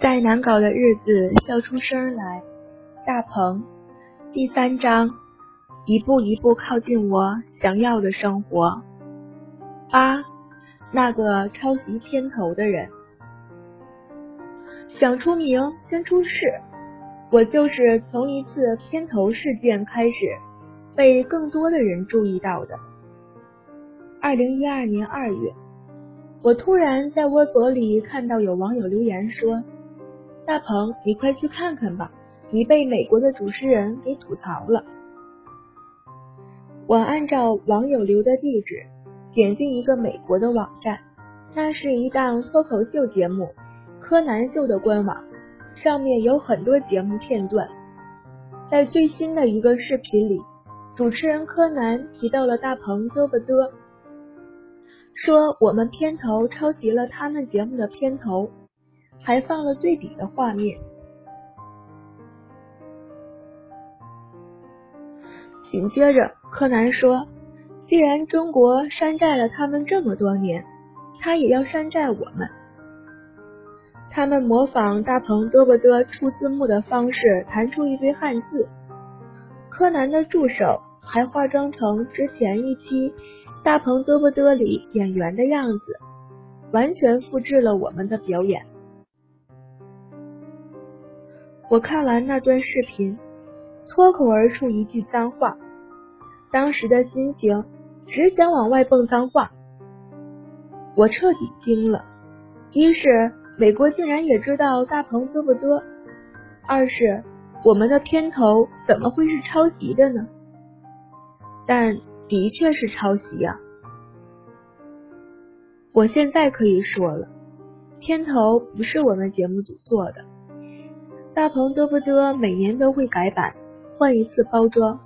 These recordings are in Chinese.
再难搞的日子笑出声来。大鹏，第三章，一步一步靠近我想要的生活。八，那个抄袭片头的人，想出名先出事。我就是从一次片头事件开始被更多的人注意到的。二零一二年二月，我突然在微博里看到有网友留言说：“大鹏，你快去看看吧，你被美国的主持人给吐槽了。”我按照网友留的地址点进一个美国的网站，那是一档脱口秀节目《柯南秀》的官网，上面有很多节目片段。在最新的一个视频里，主持人柯南提到了大鹏嘚不嘚。说我们片头抄袭了他们节目的片头，还放了对比的画面。紧接着，柯南说：“既然中国山寨了他们这么多年，他也要山寨我们。”他们模仿大鹏嘚不嘚出字幕的方式弹出一堆汉字，柯南的助手还化妆成之前一期。大鹏嘚不嘚里演员的样子，完全复制了我们的表演。我看完那段视频，脱口而出一句脏话，当时的心情只想往外蹦脏话。我彻底惊了，一是美国竟然也知道大鹏嘚不嘚，二是我们的片头怎么会是抄袭的呢？但。的确是抄袭呀！我现在可以说了，片头不是我们节目组做的。大鹏嘚不嘚每年都会改版，换一次包装。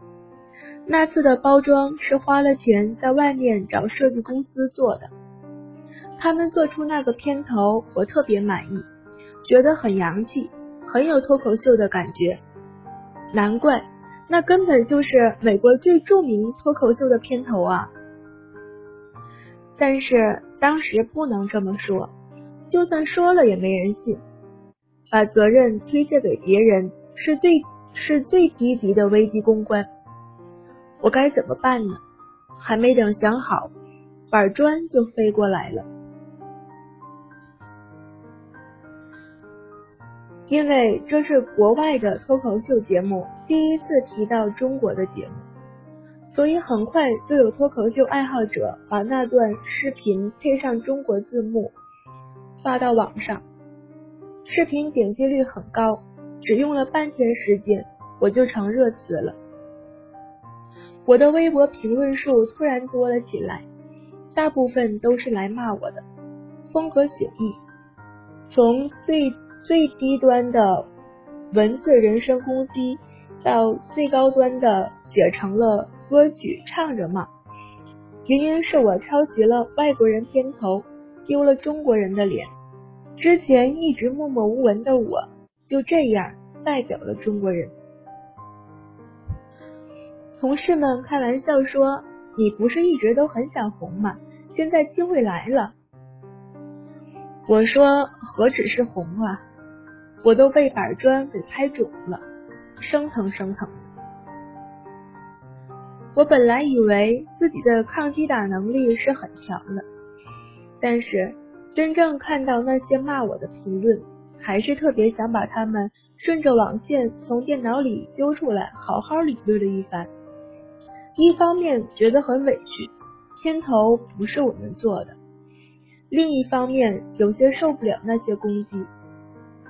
那次的包装是花了钱在外面找设计公司做的。他们做出那个片头，我特别满意，觉得很洋气，很有脱口秀的感觉。难怪。那根本就是美国最著名脱口秀的片头啊！但是当时不能这么说，就算说了也没人信。把责任推卸给别人是最是最低级的危机公关。我该怎么办呢？还没等想好，板砖就飞过来了。因为这是国外的脱口秀节目第一次提到中国的节目，所以很快就有脱口秀爱好者把那段视频配上中国字幕发到网上，视频点击率很高，只用了半天时间我就成热词了。我的微博评论数突然多了起来，大部分都是来骂我的，风格迥异，从最。最低端的文字人身攻击，到最高端的写成了歌曲唱着骂，原因是我抄袭了外国人片头，丢了中国人的脸。之前一直默默无闻的我，就这样代表了中国人。同事们开玩笑说：“你不是一直都很想红吗？现在机会来了。”我说：“何止是红啊！”我都被板砖给拍肿了，生疼生疼。我本来以为自己的抗击打能力是很强的，但是真正看到那些骂我的评论，还是特别想把他们顺着网线从电脑里揪出来，好好理论了一番。一方面觉得很委屈，片头不是我们做的；另一方面有些受不了那些攻击。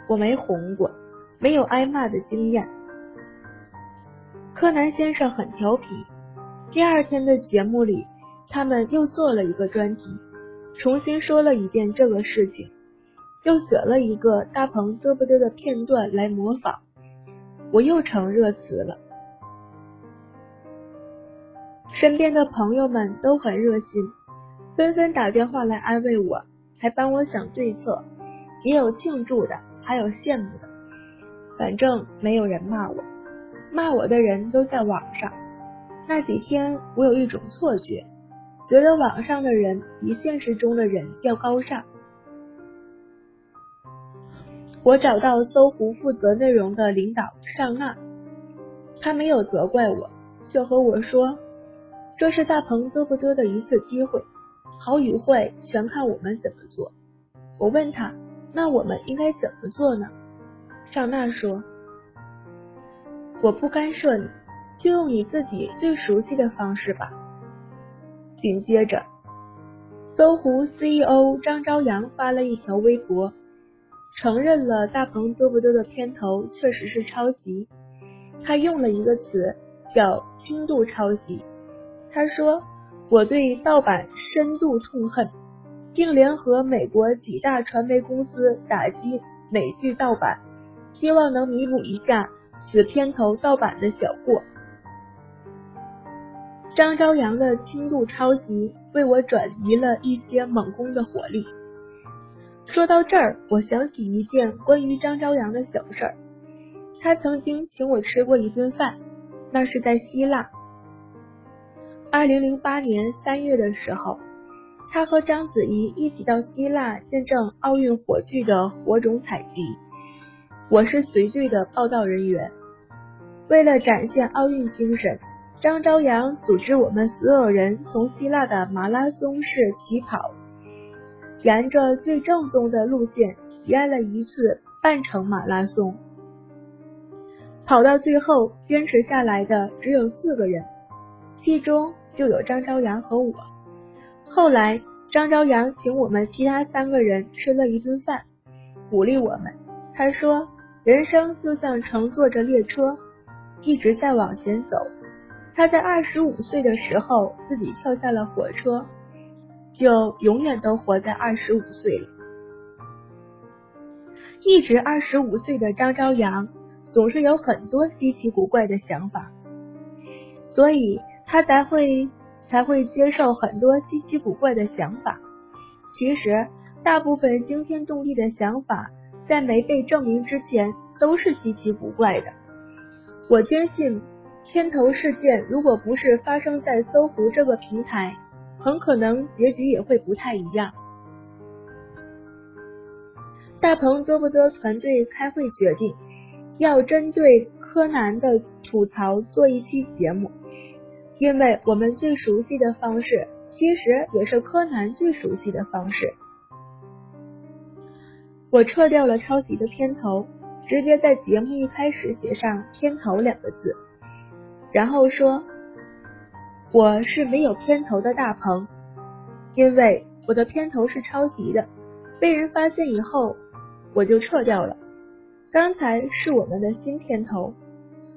我没红过，没有挨骂的经验。柯南先生很调皮。第二天的节目里，他们又做了一个专题，重新说了一遍这个事情，又选了一个大鹏嘚不嘚的片段来模仿，我又成热词了。身边的朋友们都很热心，纷纷打电话来安慰我，还帮我想对策，也有庆祝的。还有羡慕的，反正没有人骂我，骂我的人都在网上。那几天我有一种错觉，觉得网上的人比现实中的人要高尚。我找到搜狐负责内容的领导尚娜，他没有责怪我，就和我说，这是大鹏嘚不嘚的一次机会，好与坏全看我们怎么做。我问他，那我们应该怎么做呢？尚娜说，我不干涉你，就用你自己最熟悉的方式吧。紧接着。搜狐 CEO 张朝阳发了一条微博，承认了大鹏嘚不嘚的片头确实是抄袭。他用了一个词叫“轻度抄袭”。他说：“我对盗版深度痛恨，并联合美国几大传媒公司打击美剧盗版，希望能弥补一下此片头盗版的小过。”张朝阳的轻度抄袭为我转移了一些猛攻的火力。说到这儿，我想起一件关于张朝阳的小事儿。他曾经请我吃过一顿饭，那是在希腊。二零零八年三月的时候，他和章子怡一起到希腊见证奥运火炬的火种采集，我是随队的报道人员。为了展现奥运精神。张朝阳组织我们所有人从希腊的马拉松式起跑，沿着最正宗的路线体验了一次半程马拉松。跑到最后，坚持下来的只有四个人，其中就有张朝阳和我。后来，张朝阳请我们其他三个人吃了一顿饭，鼓励我们。他说：“人生就像乘坐着列车，一直在往前走。”他在二十五岁的时候自己跳下了火车，就永远都活在二十五岁里。一直二十五岁的张朝阳总是有很多稀奇古怪的想法，所以他才会才会接受很多稀奇古怪的想法。其实，大部分惊天动地的想法在没被证明之前都是稀奇古怪的。我坚信。片头事件如果不是发生在搜狐这个平台，很可能结局也会不太一样。大鹏多不多团队开会决定，要针对柯南的吐槽做一期节目，因为我们最熟悉的方式，其实也是柯南最熟悉的方式。我撤掉了抄袭的片头，直接在节目一开始写上“片头”两个字。然后说，我是没有片头的大鹏，因为我的片头是抄袭的，被人发现以后我就撤掉了。刚才是我们的新片头，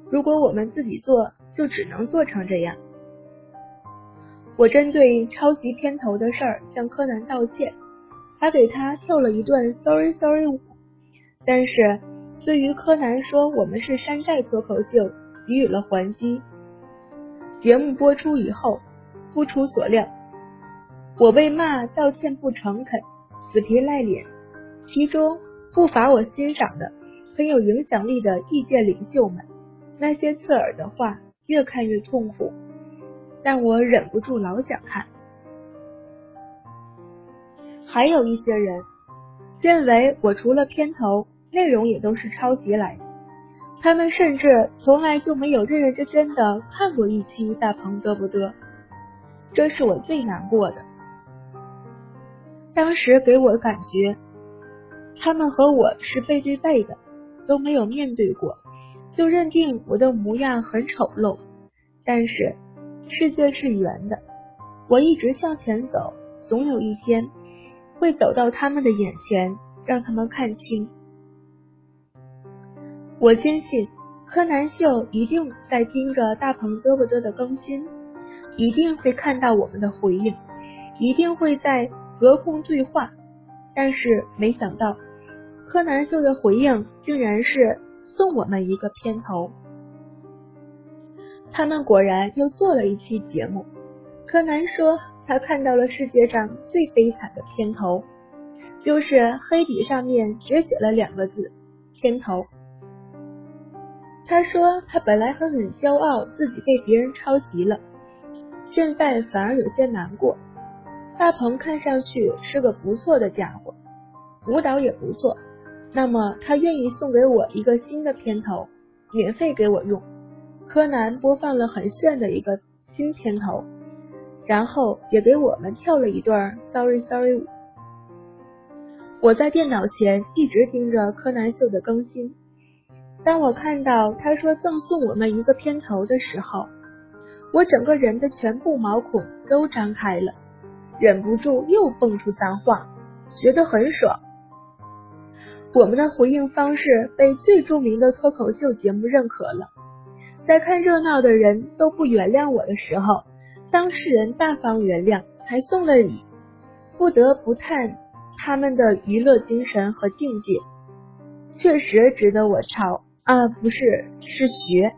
如果我们自己做，就只能做成这样。我针对抄袭片头的事儿向柯南道歉，还给他跳了一段 Sorry Sorry 舞。但是对于柯南说我们是山寨脱口秀。给予了还击。节目播出以后，不出所料，我被骂道歉不诚恳、死皮赖脸。其中不乏我欣赏的很有影响力的意见领袖们，那些刺耳的话越看越痛苦，但我忍不住老想看。还有一些人认为我除了片头，内容也都是抄袭来的。他们甚至从来就没有认认真真的看过一期大鹏嘚不嘚，这是我最难过的。当时给我感觉，他们和我是背对背的，都没有面对过，就认定我的模样很丑陋。但是世界是圆的，我一直向前走，总有一天会走到他们的眼前，让他们看清。我坚信柯南秀一定在盯着大鹏嘚不嘚的更新，一定会看到我们的回应，一定会在隔空对话。但是没想到，柯南秀的回应竟然是送我们一个片头。他们果然又做了一期节目。柯南说他看到了世界上最悲惨的片头，就是黑底上面只写了两个字“片头”。他说他本来很很骄傲自己被别人抄袭了，现在反而有些难过。大鹏看上去是个不错的家伙，舞蹈也不错，那么他愿意送给我一个新的片头，免费给我用。柯南播放了很炫的一个新片头，然后也给我们跳了一段 Sorry Sorry 舞。我在电脑前一直盯着柯南秀的更新。当我看到他说赠送我们一个片头的时候，我整个人的全部毛孔都张开了，忍不住又蹦出脏话，觉得很爽。我们的回应方式被最著名的脱口秀节目认可了。在看热闹的人都不原谅我的时候，当事人大方原谅，还送了礼，不得不叹他们的娱乐精神和境界，确实值得我抄啊！不是，是学。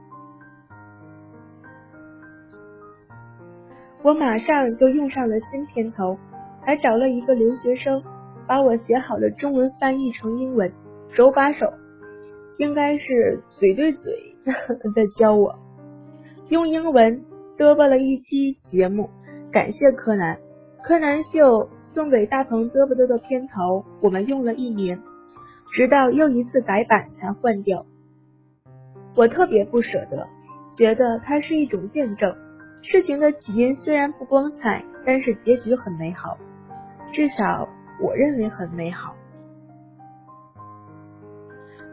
我马上就用上了新片头，还找了一个留学生，把我写好的中文翻译成英文，手把手，应该是嘴对嘴的教我，用英文嘚啵了一期节目，感谢柯南。柯南秀送给大鹏嘚啵嘚的片头，我们用了一年，直到又一次改版才换掉。我特别不舍得，觉得它是一种见证。事情的起因虽然不光彩，但是结局很美好，至少我认为很美好。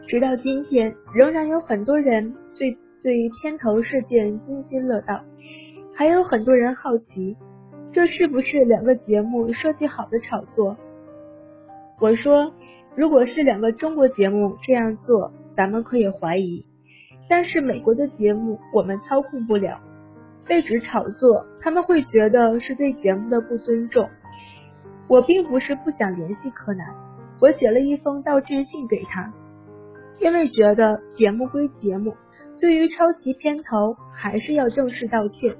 直到今天，仍然有很多人对对片头事件津津乐道，还有很多人好奇，这是不是两个节目设计好的炒作？我说，如果是两个中国节目这样做，咱们可以怀疑，但是美国的节目我们操控不了。被指炒作，他们会觉得是对节目的不尊重。我并不是不想联系柯南，我写了一封道歉信给他，因为觉得节目归节目，对于抄袭片头还是要正式道歉。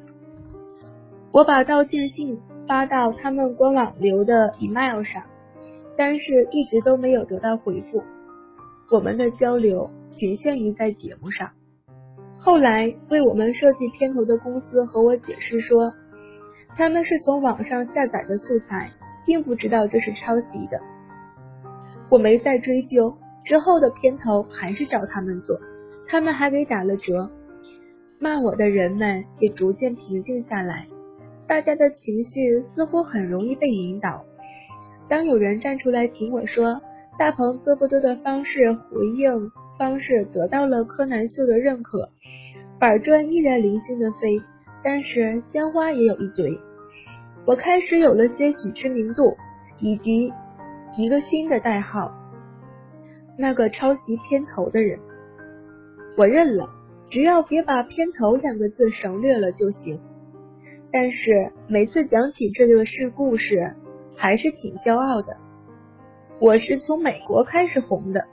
我把道歉信发到他们官网留的 email 上，但是一直都没有得到回复。我们的交流仅限于在节目上。后来为我们设计片头的公司和我解释说，他们是从网上下载的素材，并不知道这是抄袭的。我没再追究，之后的片头还是找他们做，他们还给打了折。骂我的人们也逐渐平静下来，大家的情绪似乎很容易被引导。当有人站出来挺我说，大鹏嘚不嘚的方式回应方式得到了柯南秀的认可。板砖依然零星的飞，但是鲜花也有一堆。我开始有了些许知名度，以及一个新的代号——那个抄袭片头的人。我认了，只要别把片头两个字省略了就行。但是每次讲起这个事故事，还是挺骄傲的。我是从美国开始红的。